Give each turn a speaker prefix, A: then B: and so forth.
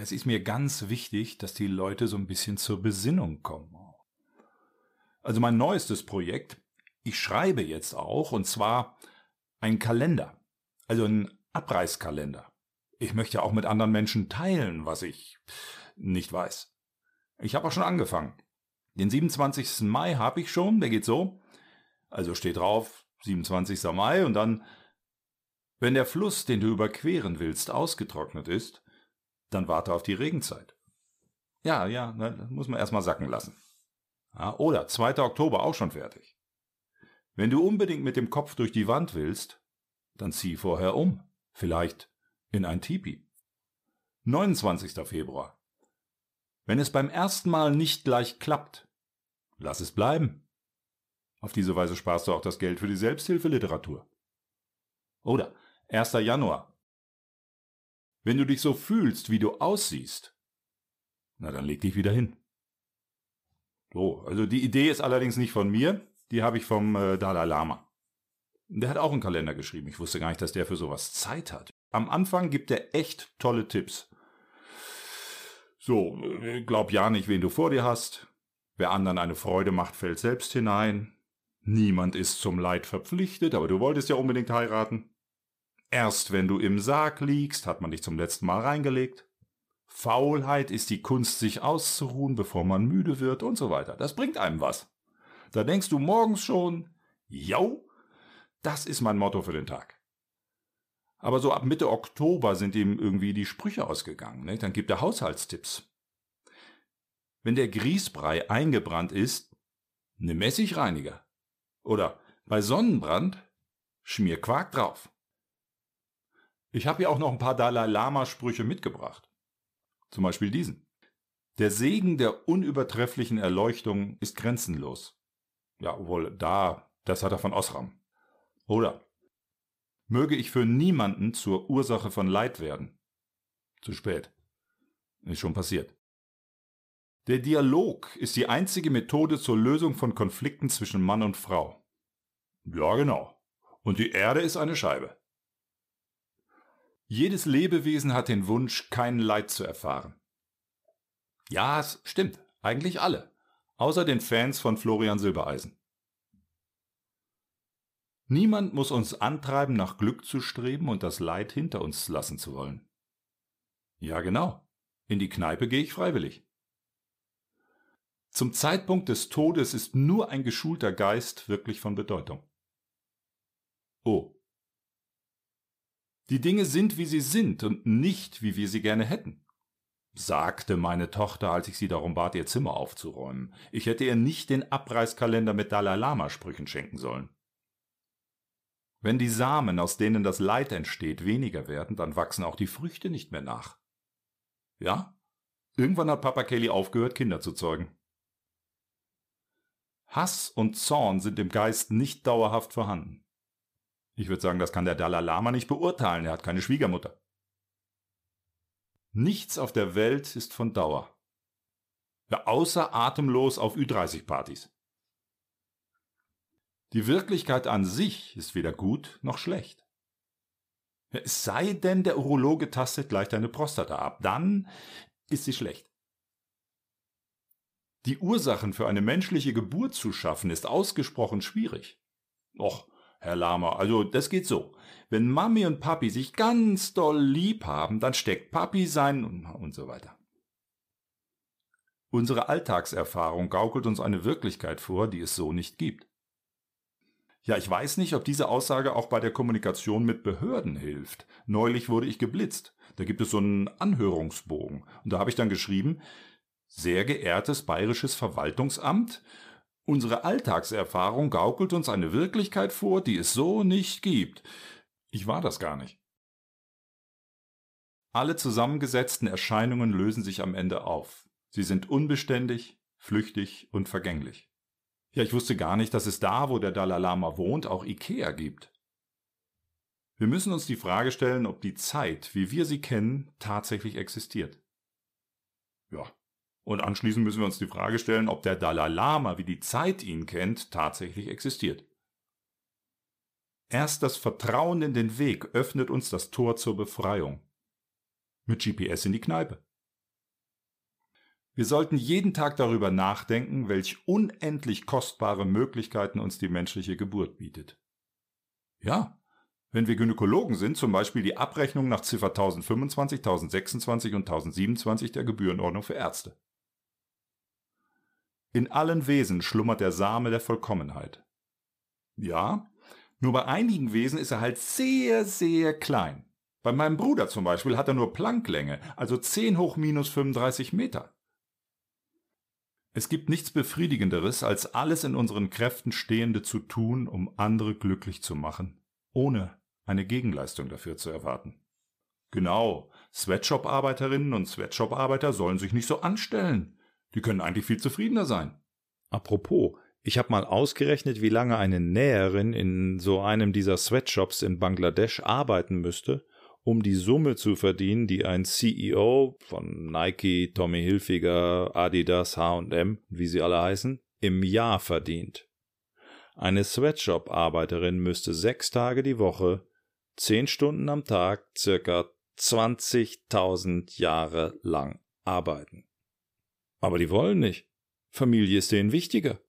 A: Es ist mir ganz wichtig, dass die Leute so ein bisschen zur Besinnung kommen. Also mein neuestes Projekt, ich schreibe jetzt auch, und zwar ein Kalender, also ein Abreißkalender. Ich möchte auch mit anderen Menschen teilen, was ich nicht weiß. Ich habe auch schon angefangen. Den 27. Mai habe ich schon, der geht so. Also steht drauf, 27. Mai und dann, wenn der Fluss, den du überqueren willst, ausgetrocknet ist, dann warte auf die Regenzeit. Ja, ja, muss man erstmal sacken lassen. Ja, oder 2. Oktober auch schon fertig. Wenn du unbedingt mit dem Kopf durch die Wand willst, dann zieh vorher um. Vielleicht in ein Tipi. 29. Februar. Wenn es beim ersten Mal nicht gleich klappt, lass es bleiben. Auf diese Weise sparst du auch das Geld für die Selbsthilfeliteratur. Oder 1. Januar. Wenn du dich so fühlst, wie du aussiehst, na dann leg dich wieder hin. So, also die Idee ist allerdings nicht von mir, die habe ich vom äh, Dalai Lama. Der hat auch einen Kalender geschrieben. Ich wusste gar nicht, dass der für sowas Zeit hat. Am Anfang gibt er echt tolle Tipps. So, äh, glaub ja nicht, wen du vor dir hast. Wer anderen eine Freude macht, fällt selbst hinein. Niemand ist zum Leid verpflichtet, aber du wolltest ja unbedingt heiraten. Erst wenn du im Sarg liegst, hat man dich zum letzten Mal reingelegt. Faulheit ist die Kunst, sich auszuruhen, bevor man müde wird und so weiter. Das bringt einem was. Da denkst du morgens schon, jau, das ist mein Motto für den Tag. Aber so ab Mitte Oktober sind ihm irgendwie die Sprüche ausgegangen. Ne? Dann gibt er Haushaltstipps. Wenn der Grießbrei eingebrannt ist, ne Messigreiniger. Oder bei Sonnenbrand schmier Quark drauf. Ich habe hier auch noch ein paar Dalai Lama Sprüche mitgebracht. Zum Beispiel diesen. Der Segen der unübertrefflichen Erleuchtung ist grenzenlos. Ja, wohl da, das hat er von Osram. Oder möge ich für niemanden zur Ursache von Leid werden. Zu spät. Ist schon passiert. Der Dialog ist die einzige Methode zur Lösung von Konflikten zwischen Mann und Frau. Ja, genau. Und die Erde ist eine Scheibe. Jedes Lebewesen hat den Wunsch, kein Leid zu erfahren. Ja, es stimmt. Eigentlich alle. Außer den Fans von Florian Silbereisen. Niemand muss uns antreiben, nach Glück zu streben und das Leid hinter uns lassen zu wollen. Ja, genau. In die Kneipe gehe ich freiwillig. Zum Zeitpunkt des Todes ist nur ein geschulter Geist wirklich von Bedeutung. Oh. Die Dinge sind, wie sie sind und nicht, wie wir sie gerne hätten, sagte meine Tochter, als ich sie darum bat, ihr Zimmer aufzuräumen. Ich hätte ihr nicht den Abreißkalender mit Dalai Lama Sprüchen schenken sollen. Wenn die Samen, aus denen das Leid entsteht, weniger werden, dann wachsen auch die Früchte nicht mehr nach. Ja? Irgendwann hat Papa Kelly aufgehört, Kinder zu zeugen. Hass und Zorn sind im Geist nicht dauerhaft vorhanden. Ich würde sagen, das kann der Dalai Lama nicht beurteilen, er hat keine Schwiegermutter. Nichts auf der Welt ist von Dauer. Ja, außer atemlos auf Ü30-Partys. Die Wirklichkeit an sich ist weder gut noch schlecht. Es sei denn, der Urologe tastet gleich deine Prostata ab, dann ist sie schlecht. Die Ursachen für eine menschliche Geburt zu schaffen, ist ausgesprochen schwierig. Och, Herr Lama, also das geht so. Wenn Mami und Papi sich ganz doll lieb haben, dann steckt Papi sein und, und so weiter. Unsere Alltagserfahrung gaukelt uns eine Wirklichkeit vor, die es so nicht gibt. Ja, ich weiß nicht, ob diese Aussage auch bei der Kommunikation mit Behörden hilft. Neulich wurde ich geblitzt. Da gibt es so einen Anhörungsbogen. Und da habe ich dann geschrieben, sehr geehrtes bayerisches Verwaltungsamt, unsere Alltagserfahrung gaukelt uns eine Wirklichkeit vor, die es so nicht gibt. Ich war das gar nicht. Alle zusammengesetzten Erscheinungen lösen sich am Ende auf. Sie sind unbeständig, flüchtig und vergänglich. Ja, ich wusste gar nicht, dass es da, wo der Dalai Lama wohnt, auch Ikea gibt. Wir müssen uns die Frage stellen, ob die Zeit, wie wir sie kennen, tatsächlich existiert. Ja. Und anschließend müssen wir uns die Frage stellen, ob der Dalai Lama, wie die Zeit ihn kennt, tatsächlich existiert. Erst das Vertrauen in den Weg öffnet uns das Tor zur Befreiung. Mit GPS in die Kneipe. Wir sollten jeden Tag darüber nachdenken, welch unendlich kostbare Möglichkeiten uns die menschliche Geburt bietet. Ja, wenn wir Gynäkologen sind, zum Beispiel die Abrechnung nach Ziffer 1025, 1026 und 1027 der Gebührenordnung für Ärzte. In allen Wesen schlummert der Same der Vollkommenheit. Ja, nur bei einigen Wesen ist er halt sehr, sehr klein. Bei meinem Bruder zum Beispiel hat er nur Plancklänge, also 10 hoch minus 35 Meter. Es gibt nichts Befriedigenderes, als alles in unseren Kräften Stehende zu tun, um andere glücklich zu machen, ohne eine Gegenleistung dafür zu erwarten. Genau, Sweatshop-Arbeiterinnen und Sweatshop-Arbeiter sollen sich nicht so anstellen. Die können eigentlich viel zufriedener sein.
B: Apropos, ich habe mal ausgerechnet, wie lange eine Näherin in so einem dieser Sweatshops in Bangladesch arbeiten müsste, um die Summe zu verdienen, die ein CEO von Nike, Tommy Hilfiger, Adidas, H&M, wie sie alle heißen, im Jahr verdient. Eine Sweatshop-Arbeiterin müsste sechs Tage die Woche, zehn Stunden am Tag, circa 20.000 Jahre lang arbeiten. Aber die wollen nicht. Familie ist denen wichtiger.